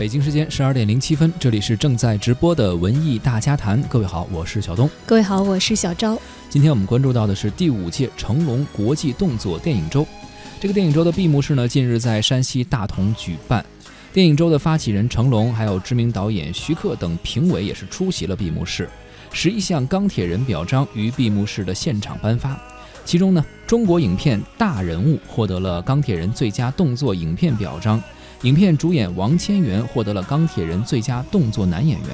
北京时间十二点零七分，这里是正在直播的文艺大家谈。各位好，我是小东。各位好，我是小昭。今天我们关注到的是第五届成龙国际动作电影周。这个电影周的闭幕式呢，近日在山西大同举办。电影周的发起人成龙，还有知名导演徐克等评委也是出席了闭幕式。十一项钢铁人表彰于闭幕式的现场颁发，其中呢，中国影片《大人物》获得了钢铁人最佳动作影片表彰。影片主演王千源获得了钢铁人最佳动作男演员，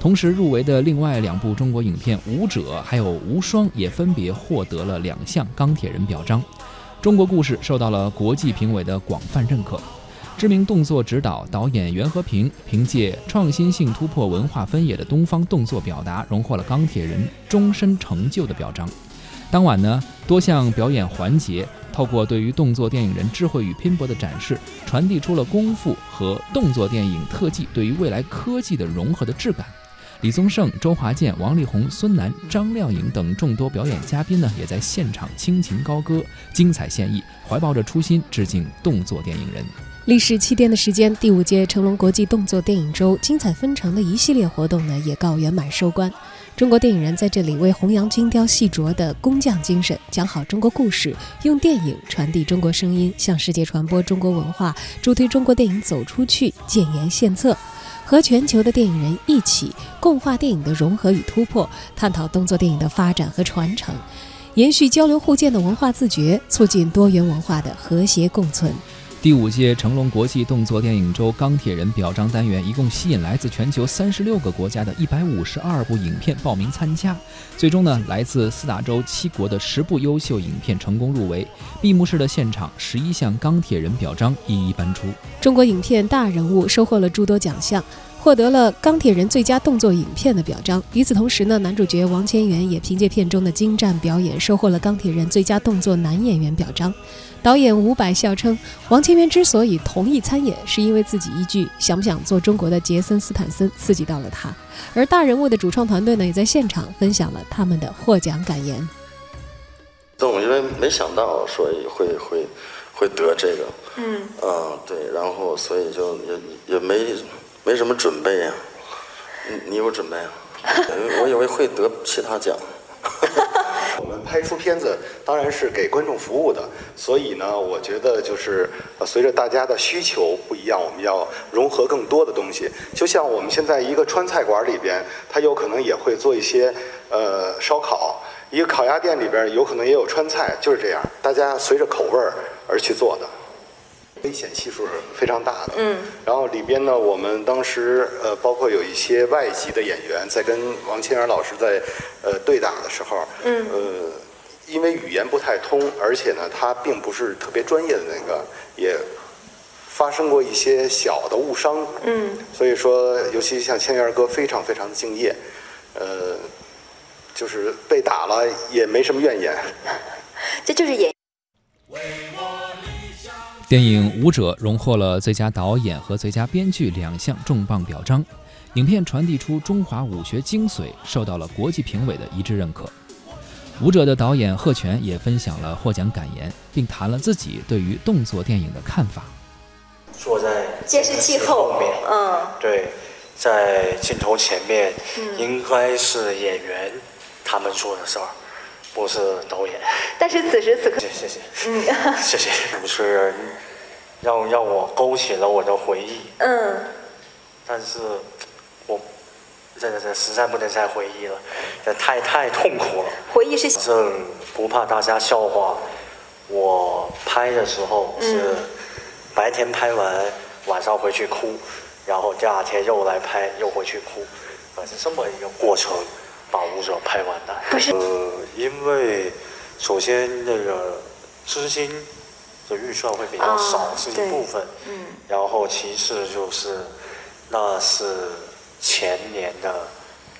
同时入围的另外两部中国影片《舞者》还有《无双》也分别获得了两项钢铁人表彰。中国故事受到了国际评委的广泛认可。知名动作指导导演袁和平凭借创新性突破文化分野的东方动作表达，荣获了钢铁人终身成就的表彰。当晚呢，多项表演环节透过对于动作电影人智慧与拼搏的展示，传递出了功夫和动作电影特技对于未来科技的融合的质感。李宗盛、周华健、王力宏、孙楠、张靓颖等众多表演嘉宾呢，也在现场倾情高歌，精彩献艺，怀抱着初心致敬动作电影人。历时七天的时间，第五届成龙国际动作电影周精彩纷呈的一系列活动呢，也告圆满收官。中国电影人在这里为弘扬精雕细琢的工匠精神，讲好中国故事，用电影传递中国声音，向世界传播中国文化，助推中国电影走出去，建言献策，和全球的电影人一起共话电影的融合与突破，探讨动作电影的发展和传承，延续交流互鉴的文化自觉，促进多元文化的和谐共存。第五届成龙国际动作电影周钢铁人表彰单元一共吸引来自全球三十六个国家的一百五十二部影片报名参加，最终呢，来自四大洲七国的十部优秀影片成功入围。闭幕式的现场，十一项钢铁人表彰一一颁出。中国影片《大人物》收获了诸多奖项。获得了钢铁人最佳动作影片的表彰。与此同时呢，男主角王千源也凭借片中的精湛表演，收获了钢铁人最佳动作男演员表彰。导演伍佰笑称，王千源之所以同意参演，是因为自己一句“想不想做中国的杰森斯坦森”刺激到了他。而大人物的主创团队呢，也在现场分享了他们的获奖感言。动，因为没想到说会会会得这个，嗯，啊，对，然后所以就也也没。没什么准备呀，你你有准备啊？我以为会得其他奖。我们拍出片子当然是给观众服务的，所以呢，我觉得就是随着大家的需求不一样，我们要融合更多的东西。就像我们现在一个川菜馆里边，它有可能也会做一些呃烧烤；一个烤鸭店里边有可能也有川菜，就是这样，大家随着口味儿而去做的。危险系数是非常大的，嗯，然后里边呢，我们当时呃，包括有一些外籍的演员在跟王千源老师在呃对打的时候，嗯，呃，因为语言不太通，而且呢，他并不是特别专业的那个，也发生过一些小的误伤，嗯，所以说，尤其像千源哥非常非常的敬业，呃，就是被打了也没什么怨言，这就是演。电影《舞者》荣获了最佳导演和最佳编剧两项重磅表彰，影片传递出中华武学精髓，受到了国际评委的一致认可。《舞者》的导演贺全也分享了获奖感言，并谈了自己对于动作电影的看法。坐在监视器后面，嗯，对，在镜头前面，应该是演员他们做的事儿。我是导演，但是此时此刻，谢谢。谢，嗯，谢谢，主持人让让我勾起了我的回忆，嗯，但是我真的是实在不能再回忆了，这太太痛苦了。回忆是，反正不怕大家笑话，我拍的时候是白天拍完，晚上回去哭，然后第二天又来拍，又回去哭，反正这么一个过程。把舞者拍完的，呃，因为首先那个资金的预算会比较少，是一部分，嗯，然后其次就是那是前年的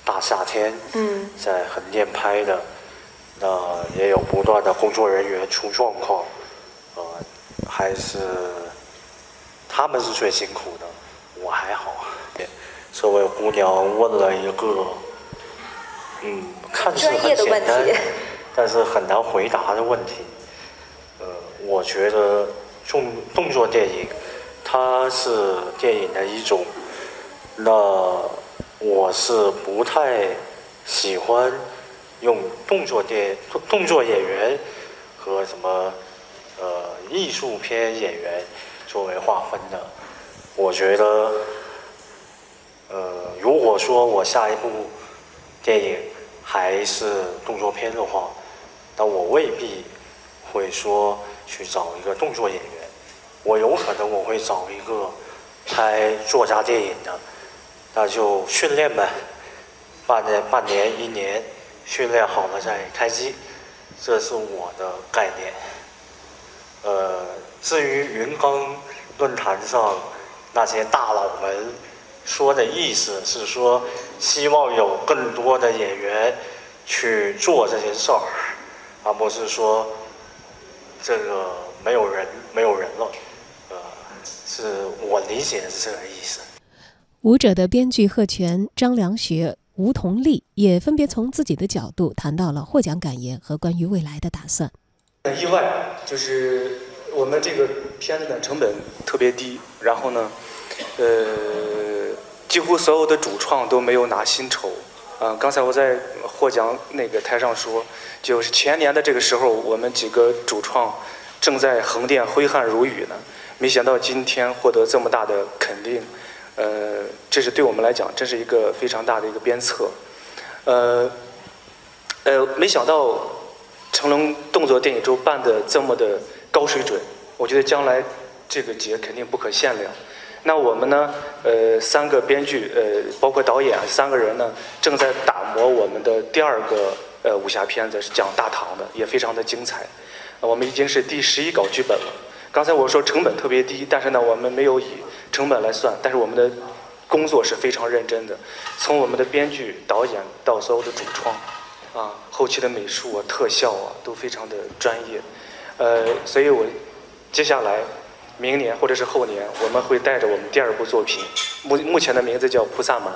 大夏天，嗯，在横店拍的，那也有不断的工作人员出状况，呃，还是他们是最辛苦的，我还好，这位姑娘问了一个。嗯，看似很简单，但是很难回答的问题。呃，我觉得动动作电影，它是电影的一种。那我是不太喜欢用动作电动作演员和什么呃艺术片演员作为划分的。我觉得，呃，如果说我下一部电影还是动作片的话，那我未必会说去找一个动作演员，我有可能我会找一个拍作家电影的。那就训练呗，半年、半年、一年，训练好了再开机，这是我的概念。呃，至于云冈论坛上那些大佬们说的意思是说，希望有更多的演员去做这些事儿，而不是说这个没有人没有人了。呃，是我理解的是这个意思。舞者的编剧贺全、张良学、吴同丽也分别从自己的角度谈到了获奖感言和关于未来的打算。很意外，就是我们这个片子的成本特别低，然后呢，呃，几乎所有的主创都没有拿薪酬。啊，刚才我在获奖那个台上说，就是前年的这个时候，我们几个主创正在横店挥汗如雨呢，没想到今天获得这么大的肯定。呃，这是对我们来讲，这是一个非常大的一个鞭策。呃，呃，没想到成龙动作电影周办的这么的高水准，我觉得将来这个节肯定不可限量。那我们呢，呃，三个编剧，呃，包括导演三个人呢，正在打磨我们的第二个呃武侠片子，是讲大唐的，也非常的精彩。我们已经是第十一稿剧本了。刚才我说成本特别低，但是呢，我们没有以成本来算，但是我们的工作是非常认真的，从我们的编剧、导演到所有的主创，啊，后期的美术啊、特效啊，都非常的专业。呃，所以我接下来明年或者是后年，我们会带着我们第二部作品，目目前的名字叫《菩萨蛮》，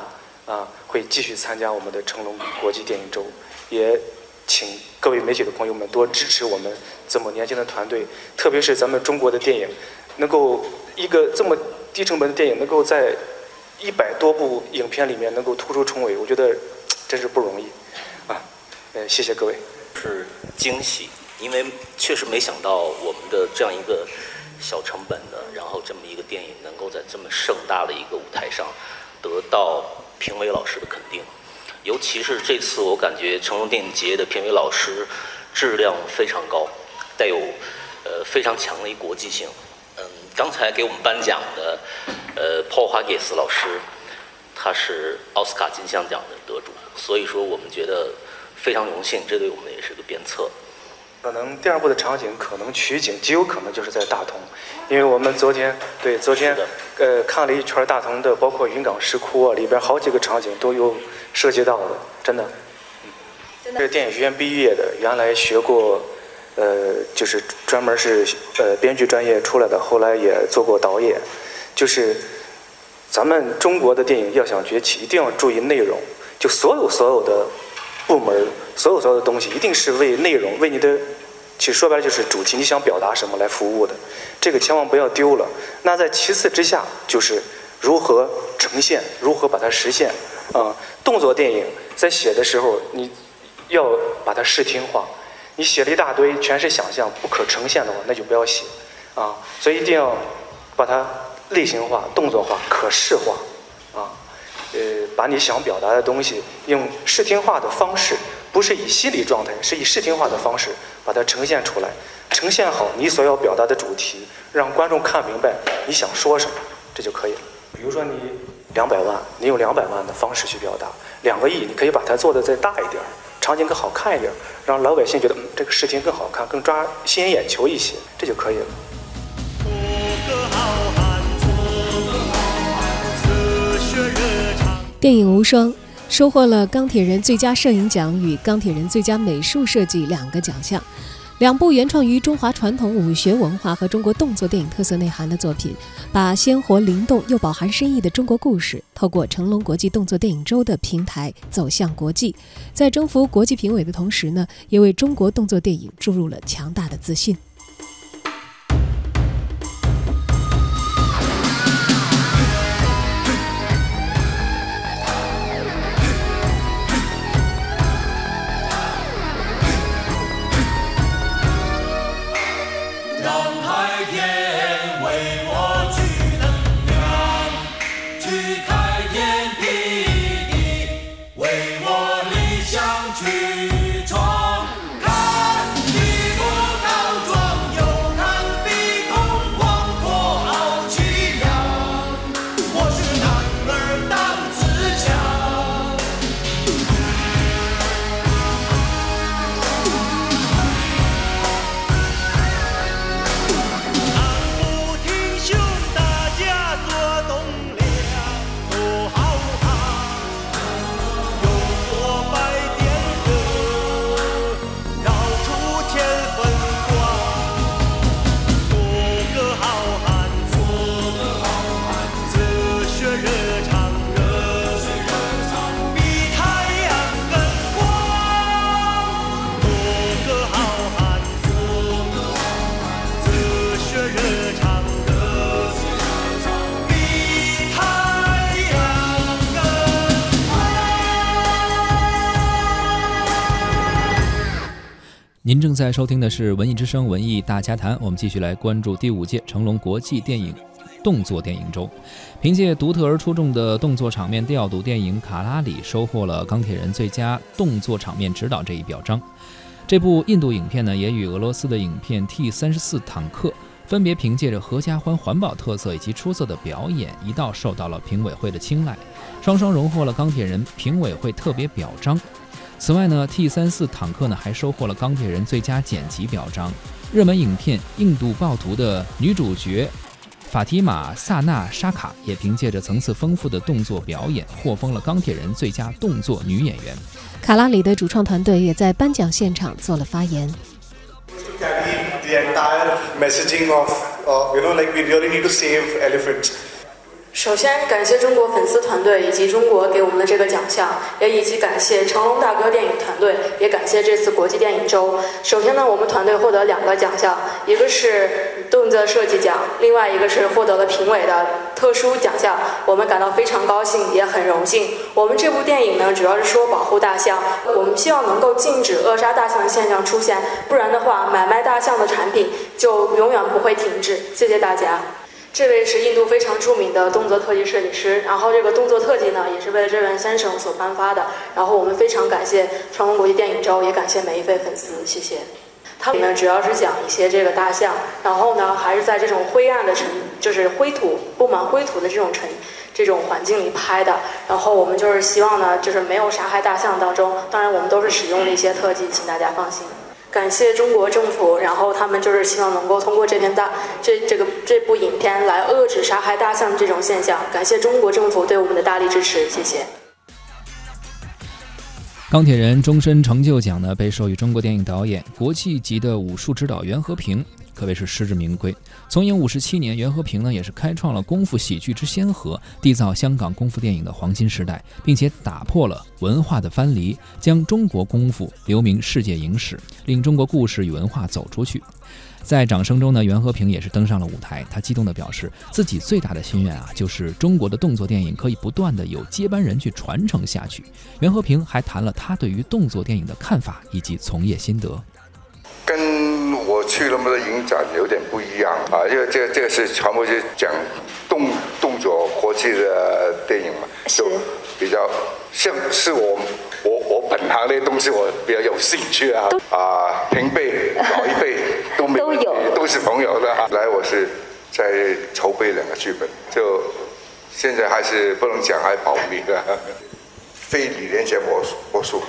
啊，会继续参加我们的成龙国际电影周，也。请各位媒体的朋友们多支持我们这么年轻的团队，特别是咱们中国的电影，能够一个这么低成本的电影，能够在一百多部影片里面能够突出重围，我觉得真是不容易啊！呃，谢谢各位。是惊喜，因为确实没想到我们的这样一个小成本的，然后这么一个电影，能够在这么盛大的一个舞台上得到评委老师的肯定。尤其是这次，我感觉成龙电影节的评委老师质量非常高，带有呃非常强的一国际性。嗯，刚才给我们颁奖的呃 Paul Haggis 老师，他是奥斯卡金像奖的得主，所以说我们觉得非常荣幸，这对我们也是个鞭策。可能第二部的场景可能取景极有可能就是在大同，因为我们昨天对昨天呃看了一圈大同的，包括云冈石窟啊里边好几个场景都有涉及到的，真的。这是电影学院毕业的，原来学过，呃就是专门是呃编剧专业出来的，后来也做过导演。就是咱们中国的电影要想崛起，一定要注意内容，就所有所有的。部门所有所有的东西一定是为内容、为你的，其实说白了就是主题，你想表达什么来服务的，这个千万不要丢了。那在其次之下，就是如何呈现，如何把它实现。啊，动作电影在写的时候，你要把它视听化。你写了一大堆全是想象、不可呈现的话，那就不要写。啊，所以一定要把它类型化、动作化、可视化。啊。呃，把你想表达的东西用视听化的方式，不是以心理状态，是以视听化的方式把它呈现出来，呈现好你所要表达的主题，让观众看明白你想说什么，这就可以了。比如说你两百万，你用两百万的方式去表达；两个亿，你可以把它做的再大一点，场景更好看一点，让老百姓觉得嗯这个视听更好看，更抓吸引眼球一些，这就可以了。电影《无双》收获了钢铁人最佳摄影奖与钢铁人最佳美术设计两个奖项。两部原创于中华传统武学文化和中国动作电影特色内涵的作品，把鲜活灵动又饱含深意的中国故事，透过成龙国际动作电影周的平台走向国际，在征服国际评委的同时呢，也为中国动作电影注入了强大的自信。您正在收听的是《文艺之声·文艺大家谈》，我们继续来关注第五届成龙国际电影动作电影周。凭借独特而出众的动作场面调度，电影《卡拉里》收获了钢铁人最佳动作场面指导这一表彰。这部印度影片呢，也与俄罗斯的影片 T 三十四坦克分别凭借着合家欢环保特色以及出色的表演，一道受到了评委会的青睐，双双荣获了钢铁人评委会特别表彰。此外呢，T 三四坦克呢还收获了钢铁人最佳剪辑表彰。热门影片《印度暴徒》的女主角法提玛·萨纳沙卡也凭借着层次丰富的动作表演，获封了钢铁人最佳动作女演员。卡拉里的主创团队也在颁奖现场做了发言。首先，感谢中国粉丝团队以及中国给我们的这个奖项，也以及感谢成龙大哥电影团队，也感谢这次国际电影周。首先呢，我们团队获得两个奖项，一个是动作设计奖，另外一个是获得了评委的特殊奖项。我们感到非常高兴，也很荣幸。我们这部电影呢，主要是说保护大象，我们希望能够禁止扼杀大象的现象出现，不然的话，买卖大象的产品就永远不会停止。谢谢大家。这位是印度非常著名的动作特技设计师，然后这个动作特技呢，也是为了这位先生所颁发的。然后我们非常感谢成龙国际电影周，也感谢每一位粉丝，谢谢。他们呢主要是讲一些这个大象，然后呢还是在这种灰暗的尘，就是灰土布满灰土的这种尘这种环境里拍的。然后我们就是希望呢，就是没有杀害大象当中，当然我们都是使用了一些特技，请大家放心。感谢中国政府，然后他们就是希望能够通过这篇大这这个这部影片来遏制杀害大象这种现象。感谢中国政府对我们的大力支持，谢谢。钢铁人终身成就奖呢，被授予中国电影导演、国际级的武术指导袁和平。可谓是实至名归。从影五十七年，袁和平呢也是开创了功夫喜剧之先河，缔造香港功夫电影的黄金时代，并且打破了文化的藩篱，将中国功夫留名世界影史，令中国故事与文化走出去。在掌声中呢，袁和平也是登上了舞台，他激动地表示，自己最大的心愿啊，就是中国的动作电影可以不断地有接班人去传承下去。袁和平还谈了他对于动作电影的看法以及从业心得。去那么多影展有点不一样啊，因为这个这个是全部是讲动动作国际的电影嘛，就比较像是我我我本行的东西，我比较有兴趣啊啊，平辈老一辈都没都有都是朋友的。来，我是在筹备两个剧本，就现在还是不能讲，还保密的。非李连杰魔魔术。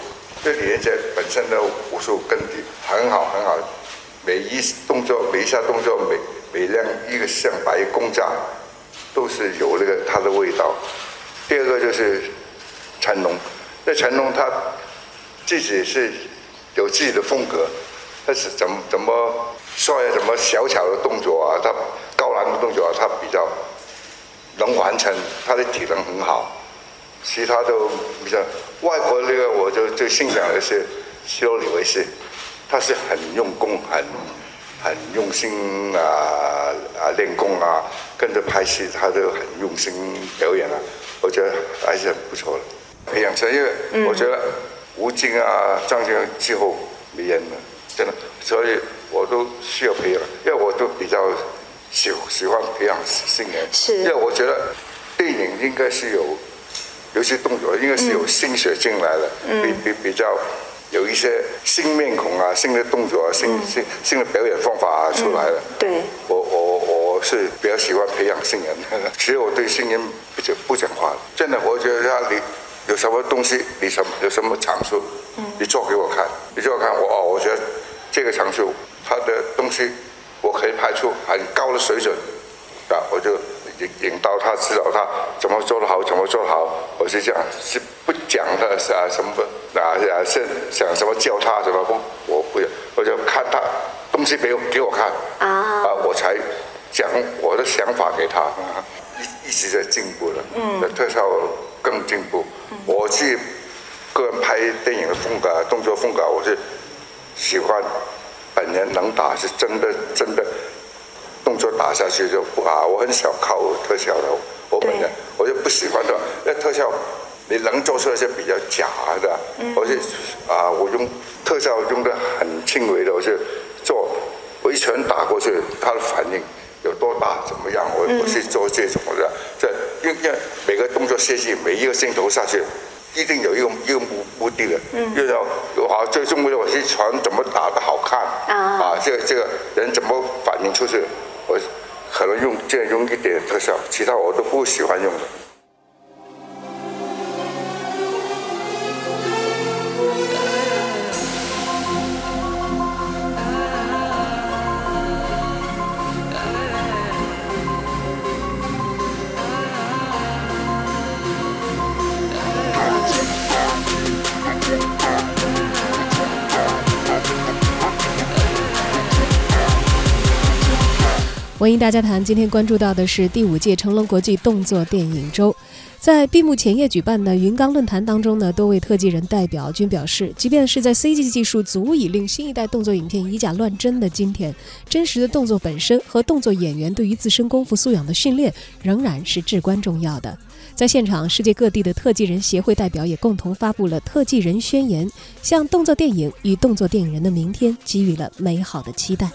这李连杰本身的武术根底很好很好，每一动作每一下动作每每亮一个像白公炸，都是有那个它的味道。第二个就是成龙，那成龙他自己是有自己的风格，他是怎么怎么帅啊，怎么小巧的动作啊，他高难的动作啊，他比较能完成，他的体能很好。其他都比较外国那个，我就最欣赏的是希罗里维斯，他是很用功、很很用心啊啊练功啊，跟着拍戏他都很用心表演啊，我觉得还是很不错的。培养生，因为我觉得吴京啊、张晋之后没人了，真的，所以我都需要培养，因为我都比较喜喜欢培养新人，因为我觉得电影应该是有。有些动作应该是有心血进来了，比比比较有一些新面孔啊、新的动作啊、新新新的表演方法啊出来了。对，我我我是比较喜欢培养新人，其实我对新人不讲不讲话，真的，我觉得他你有什么东西，你什有什么长处，你做给我看，你做我看，我哦，我觉得这个长处，他的东西我可以拍出很高的水准，啊，我就。引引导他，指导他怎么做得好，怎么做好。我是这样，是不讲的，是啊，什么啊啊，是想什么教他，什么不，我不要，我就看他东西给我给我看。啊，我才讲我的想法给他，一一直在进步了，嗯，特效更进步。我去个人拍电影的风格，动作风格，我是喜欢本人能打，是真的真的。动作打下去就不好，我很少靠特效的，我本人我就不喜欢的，那特效你能做出来是比较假的，我是啊，我用特效用的很轻微的，我是做我一拳打过去，他的反应有多大怎么样？我我是做这种的，这因因为每个动作设计每一个镜头下去，一定有一个一个目目的的，因为好最重要的我是拳怎么打的好看啊，这个这个人怎么反应出去，我可能用这样用一点特效，其他我都不喜欢用的。文艺大家谈今天关注到的是第五届成龙国际动作电影周，在闭幕前夜举办的云冈论坛当中呢，多位特技人代表均表示，即便是在 CG 技术足以令新一代动作影片以假乱真的今天，真实的动作本身和动作演员对于自身功夫素养的训练仍然是至关重要的。在现场，世界各地的特技人协会代表也共同发布了特技人宣言，向动作电影与动作电影人的明天给予了美好的期待。